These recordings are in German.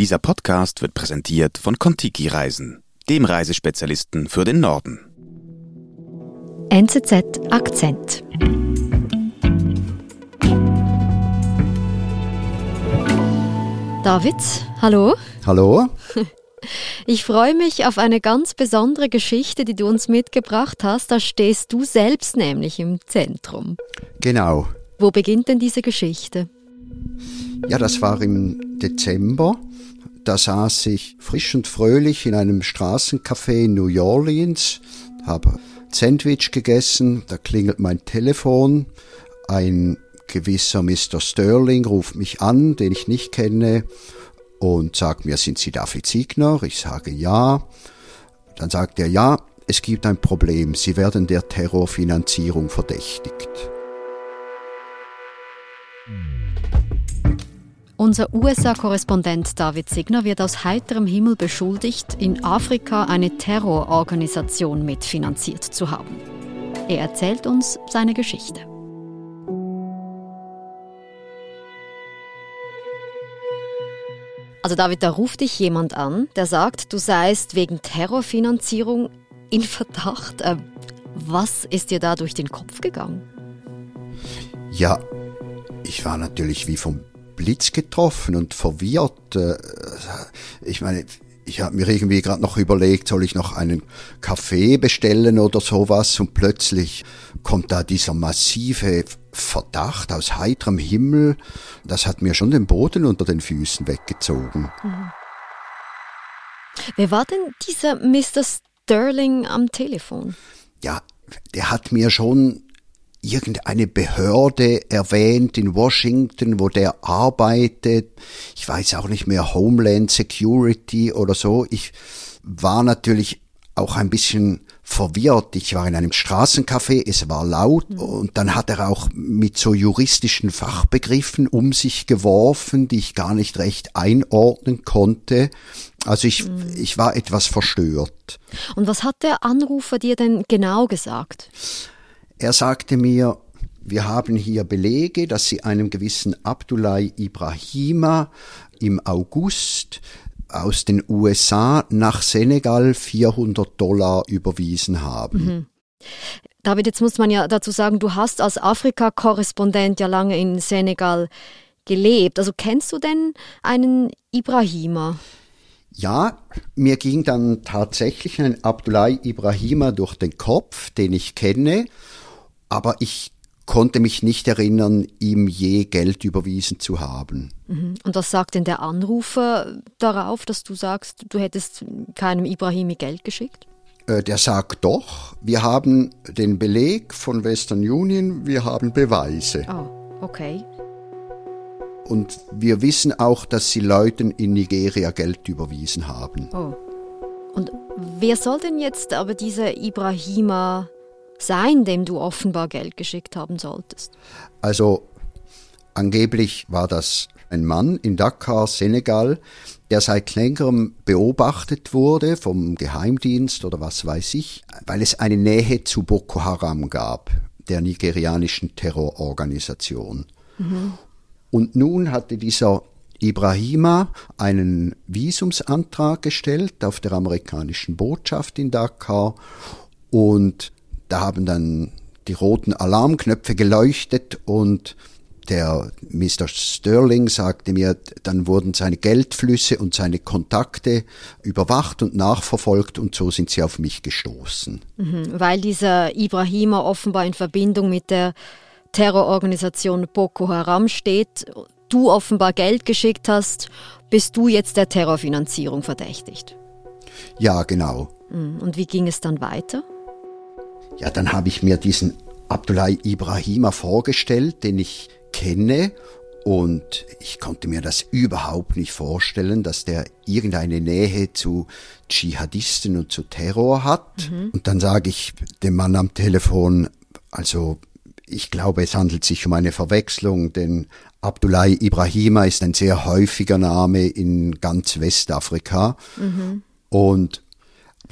Dieser Podcast wird präsentiert von Kontiki Reisen, dem Reisespezialisten für den Norden. NZZ Akzent. David, hallo. Hallo. Ich freue mich auf eine ganz besondere Geschichte, die du uns mitgebracht hast. Da stehst du selbst nämlich im Zentrum. Genau. Wo beginnt denn diese Geschichte? Ja, das war im Dezember. Da saß ich frisch und fröhlich in einem Straßencafé in New Orleans, habe Sandwich gegessen, da klingelt mein Telefon, ein gewisser Mr. Sterling ruft mich an, den ich nicht kenne, und sagt mir, sind Sie David Siegner? Ich sage ja. Dann sagt er, ja, es gibt ein Problem, Sie werden der Terrorfinanzierung verdächtigt. Unser USA-Korrespondent David Signer wird aus heiterem Himmel beschuldigt, in Afrika eine Terrororganisation mitfinanziert zu haben. Er erzählt uns seine Geschichte. Also David, da ruft dich jemand an, der sagt, du seist wegen Terrorfinanzierung in Verdacht. Äh, was ist dir da durch den Kopf gegangen? Ja, ich war natürlich wie vom Blitz getroffen und verwirrt. Äh, ich meine, ich habe mir irgendwie gerade noch überlegt, soll ich noch einen Kaffee bestellen oder sowas und plötzlich kommt da dieser massive Verdacht aus heiterem Himmel. Das hat mir schon den Boden unter den Füßen weggezogen. Mhm. Wer war denn dieser Mr. Sterling am Telefon? Ja, der hat mir schon irgendeine Behörde erwähnt in Washington, wo der arbeitet. Ich weiß auch nicht mehr, Homeland Security oder so. Ich war natürlich auch ein bisschen verwirrt. Ich war in einem Straßencafé, es war laut mhm. und dann hat er auch mit so juristischen Fachbegriffen um sich geworfen, die ich gar nicht recht einordnen konnte. Also ich, mhm. ich war etwas verstört. Und was hat der Anrufer dir denn genau gesagt? Er sagte mir, wir haben hier Belege, dass Sie einem gewissen Abdullah Ibrahima im August aus den USA nach Senegal 400 Dollar überwiesen haben. Mhm. David, jetzt muss man ja dazu sagen, du hast als Afrika-Korrespondent ja lange in Senegal gelebt. Also kennst du denn einen Ibrahima? Ja, mir ging dann tatsächlich ein Abdullah Ibrahima durch den Kopf, den ich kenne aber ich konnte mich nicht erinnern, ihm je Geld überwiesen zu haben. Mhm. Und was sagt denn der Anrufer darauf, dass du sagst, du hättest keinem Ibrahimi Geld geschickt? Äh, der sagt doch, wir haben den Beleg von Western Union, wir haben Beweise. Oh, okay. Und wir wissen auch, dass sie Leuten in Nigeria Geld überwiesen haben. Oh. Und wer soll denn jetzt aber dieser Ibrahima sein, dem du offenbar Geld geschickt haben solltest? Also angeblich war das ein Mann in Dakar, Senegal, der seit längerem beobachtet wurde vom Geheimdienst oder was weiß ich, weil es eine Nähe zu Boko Haram gab, der nigerianischen Terrororganisation. Mhm. Und nun hatte dieser Ibrahima einen Visumsantrag gestellt auf der amerikanischen Botschaft in Dakar und da haben dann die roten Alarmknöpfe geleuchtet und der Mr. Sterling sagte mir, dann wurden seine Geldflüsse und seine Kontakte überwacht und nachverfolgt und so sind sie auf mich gestoßen. Mhm, weil dieser Ibrahima offenbar in Verbindung mit der Terrororganisation Boko Haram steht, du offenbar Geld geschickt hast, bist du jetzt der Terrorfinanzierung verdächtigt. Ja, genau. Mhm, und wie ging es dann weiter? Ja, dann habe ich mir diesen Abdullah Ibrahima vorgestellt, den ich kenne. Und ich konnte mir das überhaupt nicht vorstellen, dass der irgendeine Nähe zu Dschihadisten und zu Terror hat. Mhm. Und dann sage ich dem Mann am Telefon, also ich glaube, es handelt sich um eine Verwechslung, denn Abdullah Ibrahima ist ein sehr häufiger Name in ganz Westafrika. Mhm. Und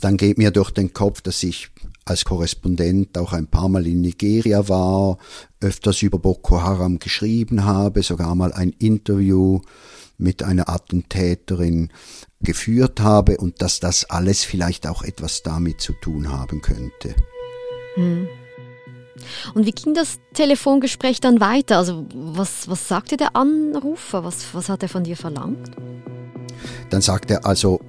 dann geht mir durch den Kopf, dass ich als Korrespondent auch ein paar Mal in Nigeria war, öfters über Boko Haram geschrieben habe, sogar mal ein Interview mit einer Attentäterin geführt habe und dass das alles vielleicht auch etwas damit zu tun haben könnte. Hm. Und wie ging das Telefongespräch dann weiter? Also was, was sagte der Anrufer? Was, was hat er von dir verlangt? Dann sagt er also,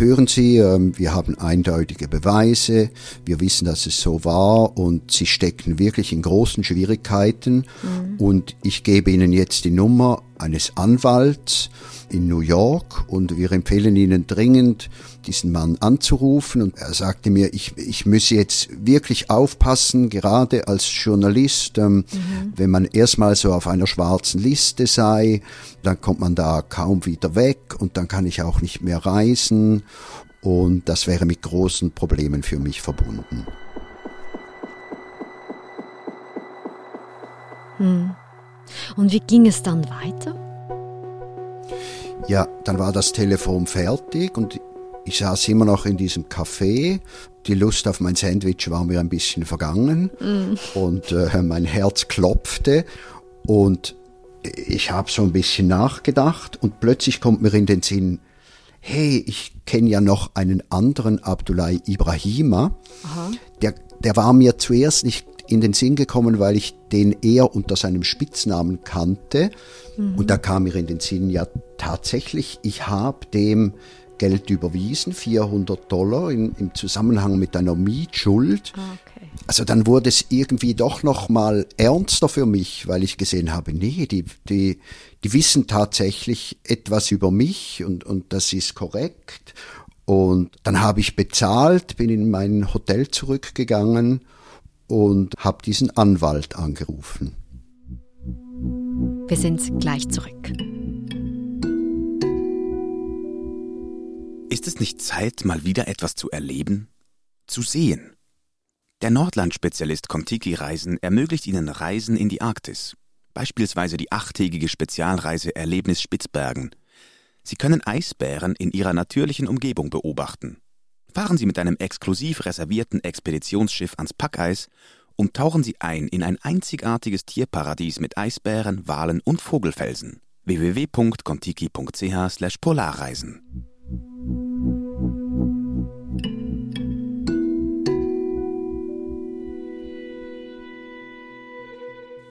hören Sie, ähm, wir haben eindeutige Beweise, wir wissen, dass es so war und Sie stecken wirklich in großen Schwierigkeiten mhm. und ich gebe Ihnen jetzt die Nummer eines Anwalts in New York und wir empfehlen Ihnen dringend, diesen Mann anzurufen. Und er sagte mir, ich, ich müsse jetzt wirklich aufpassen, gerade als Journalist, ähm, mhm. wenn man erstmal so auf einer schwarzen Liste sei, dann kommt man da kaum wieder weg und dann kann ich auch nicht mehr reisen. Und das wäre mit großen Problemen für mich verbunden. Hm. Und wie ging es dann weiter? Ja, dann war das Telefon fertig und ich saß immer noch in diesem Café. Die Lust auf mein Sandwich war mir ein bisschen vergangen mm. und äh, mein Herz klopfte und ich habe so ein bisschen nachgedacht und plötzlich kommt mir in den Sinn, hey, ich kenne ja noch einen anderen Abdullah Ibrahima. Aha. Der, der war mir zuerst nicht in den Sinn gekommen, weil ich den eher unter seinem Spitznamen kannte. Mhm. Und da kam mir in den Sinn, ja tatsächlich, ich habe dem Geld überwiesen, 400 Dollar in, im Zusammenhang mit einer Mietschuld. Ah, okay. Also dann wurde es irgendwie doch noch mal ernster für mich, weil ich gesehen habe, nee, die, die, die wissen tatsächlich etwas über mich und, und das ist korrekt. Und dann habe ich bezahlt, bin in mein Hotel zurückgegangen und habe diesen Anwalt angerufen. Wir sind gleich zurück. Ist es nicht Zeit, mal wieder etwas zu erleben? Zu sehen? Der Nordland-Spezialist Contiki Reisen ermöglicht Ihnen Reisen in die Arktis. Beispielsweise die achttägige Spezialreise Erlebnis Spitzbergen. Sie können Eisbären in ihrer natürlichen Umgebung beobachten Fahren Sie mit einem exklusiv reservierten Expeditionsschiff ans Packeis und tauchen Sie ein in ein einzigartiges Tierparadies mit Eisbären, Walen und Vogelfelsen. www.contiki.ch/polarreisen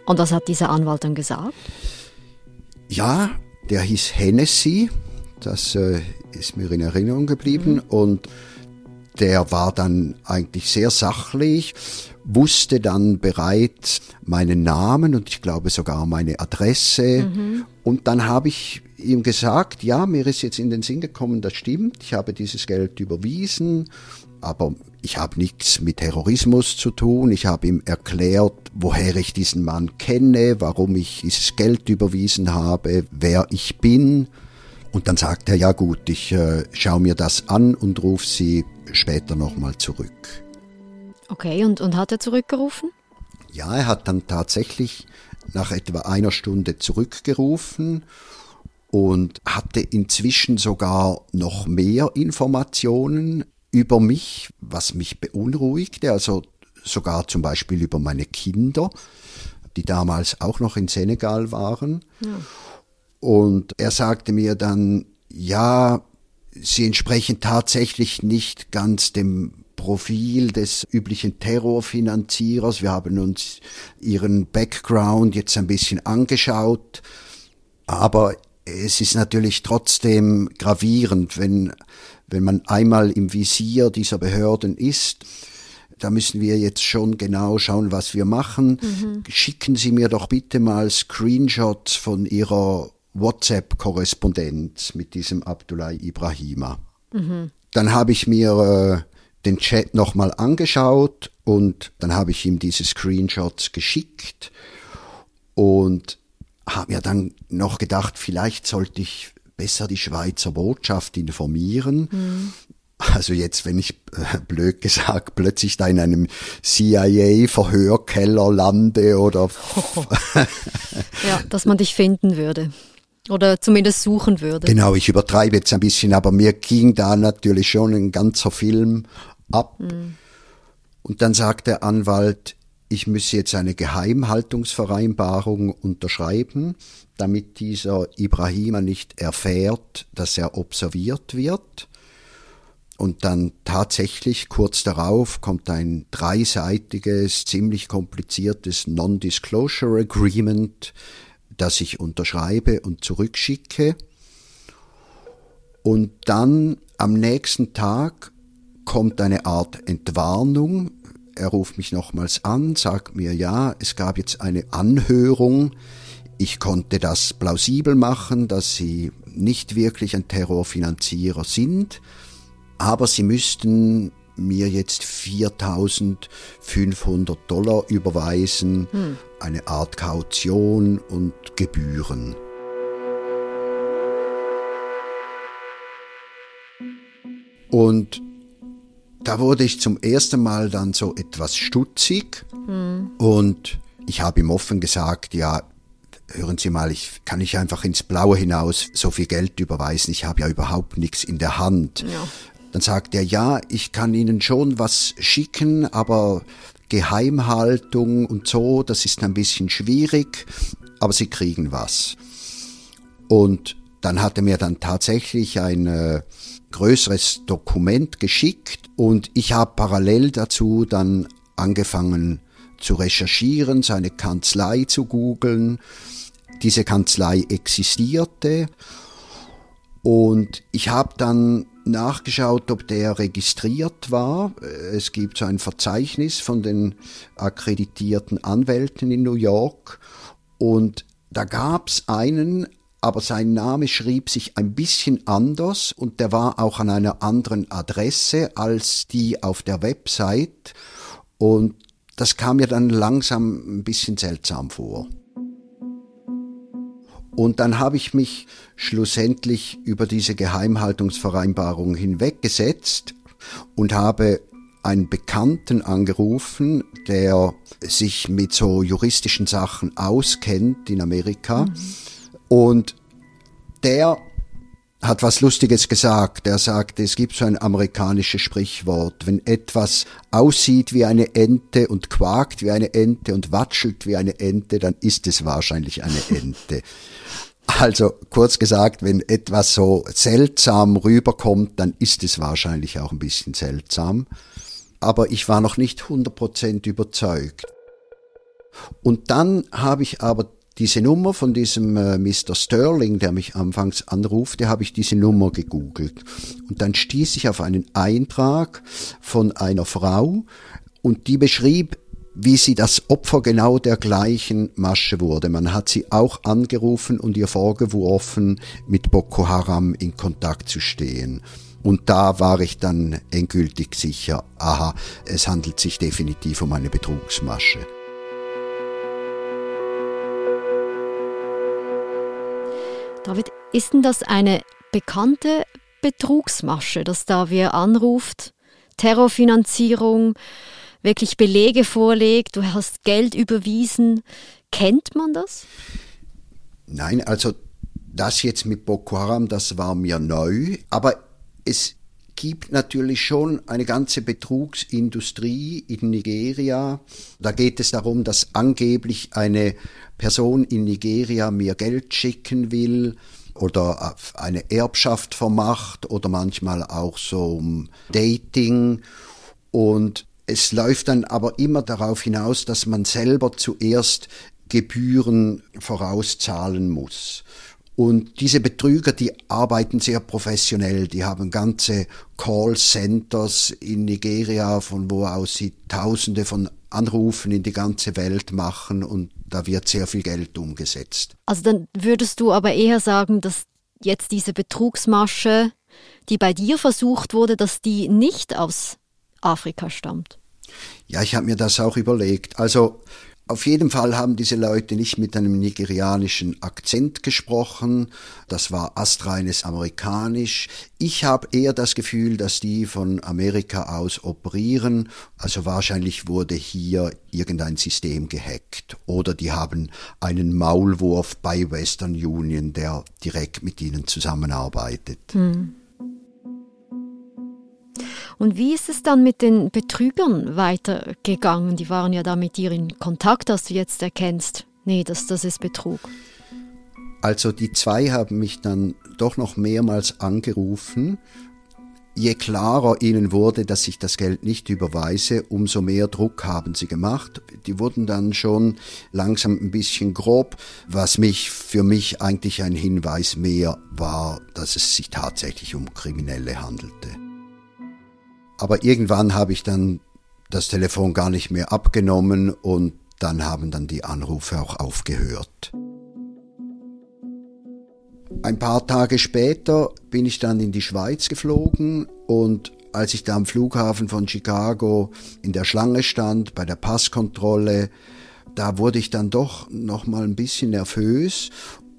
Und was hat dieser Anwalt dann gesagt? Ja, der hieß Hennessy. Das äh, ist mir in Erinnerung geblieben. Mhm. Und der war dann eigentlich sehr sachlich, wusste dann bereits meinen Namen und ich glaube sogar meine Adresse. Mhm. Und dann habe ich ihm gesagt, ja, mir ist jetzt in den Sinn gekommen, das stimmt, ich habe dieses Geld überwiesen, aber ich habe nichts mit Terrorismus zu tun. Ich habe ihm erklärt, woher ich diesen Mann kenne, warum ich dieses Geld überwiesen habe, wer ich bin. Und dann sagt er, ja gut, ich äh, schaue mir das an und rufe Sie später nochmal zurück. Okay, und, und hat er zurückgerufen? Ja, er hat dann tatsächlich nach etwa einer Stunde zurückgerufen und hatte inzwischen sogar noch mehr Informationen über mich, was mich beunruhigte, also sogar zum Beispiel über meine Kinder, die damals auch noch in Senegal waren. Ja. Und er sagte mir dann, ja, sie entsprechen tatsächlich nicht ganz dem Profil des üblichen Terrorfinanzierers. Wir haben uns ihren Background jetzt ein bisschen angeschaut, aber es ist natürlich trotzdem gravierend, wenn, wenn man einmal im Visier dieser Behörden ist. Da müssen wir jetzt schon genau schauen, was wir machen. Mhm. Schicken Sie mir doch bitte mal Screenshots von Ihrer WhatsApp-Korrespondenz mit diesem Abdullah Ibrahima. Mhm. Dann habe ich mir äh, den Chat nochmal angeschaut und dann habe ich ihm diese Screenshots geschickt und habe mir dann noch gedacht, vielleicht sollte ich besser die Schweizer Botschaft informieren. Mhm. Also jetzt, wenn ich äh, blöd gesagt plötzlich da in einem CIA-Verhörkeller lande oder ja, dass man dich finden würde. Oder zumindest suchen würde. Genau, ich übertreibe jetzt ein bisschen, aber mir ging da natürlich schon ein ganzer Film ab. Mhm. Und dann sagt der Anwalt, ich müsse jetzt eine Geheimhaltungsvereinbarung unterschreiben, damit dieser Ibrahima nicht erfährt, dass er observiert wird. Und dann tatsächlich kurz darauf kommt ein dreiseitiges, ziemlich kompliziertes Non-Disclosure Agreement, das ich unterschreibe und zurückschicke. Und dann am nächsten Tag kommt eine Art Entwarnung. Er ruft mich nochmals an, sagt mir, ja, es gab jetzt eine Anhörung. Ich konnte das plausibel machen, dass Sie nicht wirklich ein Terrorfinanzierer sind aber sie müssten mir jetzt 4500 Dollar überweisen, hm. eine Art Kaution und Gebühren. Und da wurde ich zum ersten Mal dann so etwas stutzig hm. und ich habe ihm offen gesagt, ja, hören Sie mal, ich kann nicht einfach ins Blaue hinaus so viel Geld überweisen, ich habe ja überhaupt nichts in der Hand. Ja. Dann sagt er, ja, ich kann Ihnen schon was schicken, aber Geheimhaltung und so, das ist ein bisschen schwierig, aber Sie kriegen was. Und dann hat er mir dann tatsächlich ein äh, größeres Dokument geschickt und ich habe parallel dazu dann angefangen zu recherchieren, seine Kanzlei zu googeln. Diese Kanzlei existierte und ich habe dann nachgeschaut, ob der registriert war. Es gibt so ein Verzeichnis von den akkreditierten Anwälten in New York und da gab es einen, aber sein Name schrieb sich ein bisschen anders und der war auch an einer anderen Adresse als die auf der Website und das kam mir dann langsam ein bisschen seltsam vor. Und dann habe ich mich schlussendlich über diese Geheimhaltungsvereinbarung hinweggesetzt und habe einen Bekannten angerufen, der sich mit so juristischen Sachen auskennt in Amerika. Mhm. Und der hat was Lustiges gesagt. Er sagte, es gibt so ein amerikanisches Sprichwort, wenn etwas aussieht wie eine Ente und quakt wie eine Ente und watschelt wie eine Ente, dann ist es wahrscheinlich eine Ente. Also kurz gesagt, wenn etwas so seltsam rüberkommt, dann ist es wahrscheinlich auch ein bisschen seltsam. Aber ich war noch nicht 100% überzeugt. Und dann habe ich aber diese Nummer von diesem äh, Mr. Sterling, der mich anfangs anrufte, habe ich diese Nummer gegoogelt. Und dann stieß ich auf einen Eintrag von einer Frau und die beschrieb, wie sie das Opfer genau der gleichen Masche wurde. Man hat sie auch angerufen und ihr vorgeworfen, mit Boko Haram in Kontakt zu stehen. Und da war ich dann endgültig sicher, aha, es handelt sich definitiv um eine Betrugsmasche. David, ist denn das eine bekannte Betrugsmasche, dass da wer anruft? Terrorfinanzierung, wirklich Belege vorlegt, du hast Geld überwiesen. Kennt man das? Nein, also das jetzt mit Boko Haram, das war mir neu, aber es gibt natürlich schon eine ganze Betrugsindustrie in Nigeria. Da geht es darum, dass angeblich eine Person in Nigeria mir Geld schicken will oder eine Erbschaft vermacht oder manchmal auch so um Dating. Und es läuft dann aber immer darauf hinaus, dass man selber zuerst Gebühren vorauszahlen muss. Und diese Betrüger, die arbeiten sehr professionell. Die haben ganze Call-Centers in Nigeria, von wo aus sie Tausende von Anrufen in die ganze Welt machen und da wird sehr viel Geld umgesetzt. Also dann würdest du aber eher sagen, dass jetzt diese Betrugsmasche, die bei dir versucht wurde, dass die nicht aus Afrika stammt. Ja, ich habe mir das auch überlegt. Also auf jeden Fall haben diese Leute nicht mit einem nigerianischen Akzent gesprochen. Das war astreines amerikanisch. Ich habe eher das Gefühl, dass die von Amerika aus operieren. Also wahrscheinlich wurde hier irgendein System gehackt. Oder die haben einen Maulwurf bei Western Union, der direkt mit ihnen zusammenarbeitet. Hm. Und wie ist es dann mit den Betrügern weitergegangen? Die waren ja da mit dir in Kontakt, dass du jetzt erkennst, nee, das, das ist Betrug. Also die zwei haben mich dann doch noch mehrmals angerufen. Je klarer ihnen wurde, dass ich das Geld nicht überweise, umso mehr Druck haben sie gemacht. Die wurden dann schon langsam ein bisschen grob, was mich für mich eigentlich ein Hinweis mehr war, dass es sich tatsächlich um Kriminelle handelte. Aber irgendwann habe ich dann das Telefon gar nicht mehr abgenommen und dann haben dann die Anrufe auch aufgehört. Ein paar Tage später bin ich dann in die Schweiz geflogen und als ich da am Flughafen von Chicago in der Schlange stand bei der Passkontrolle, da wurde ich dann doch noch mal ein bisschen nervös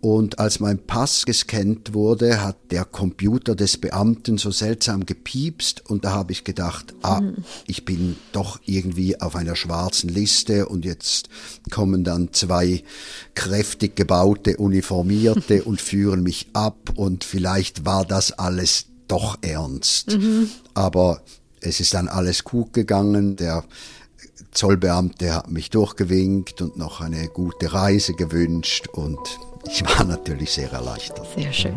und als mein Pass gescannt wurde, hat der Computer des Beamten so seltsam gepiepst und da habe ich gedacht, ah, mhm. ich bin doch irgendwie auf einer schwarzen Liste und jetzt kommen dann zwei kräftig gebaute Uniformierte und führen mich ab und vielleicht war das alles doch ernst. Mhm. Aber es ist dann alles gut gegangen. Der Zollbeamte hat mich durchgewinkt und noch eine gute Reise gewünscht und ich war natürlich sehr erleichtert. Sehr schön.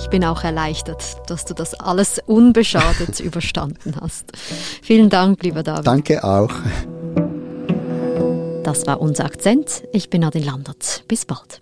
Ich bin auch erleichtert, dass du das alles unbeschadet überstanden hast. Vielen Dank, lieber David. Danke auch. Das war unser Akzent. Ich bin Adin Landert. Bis bald.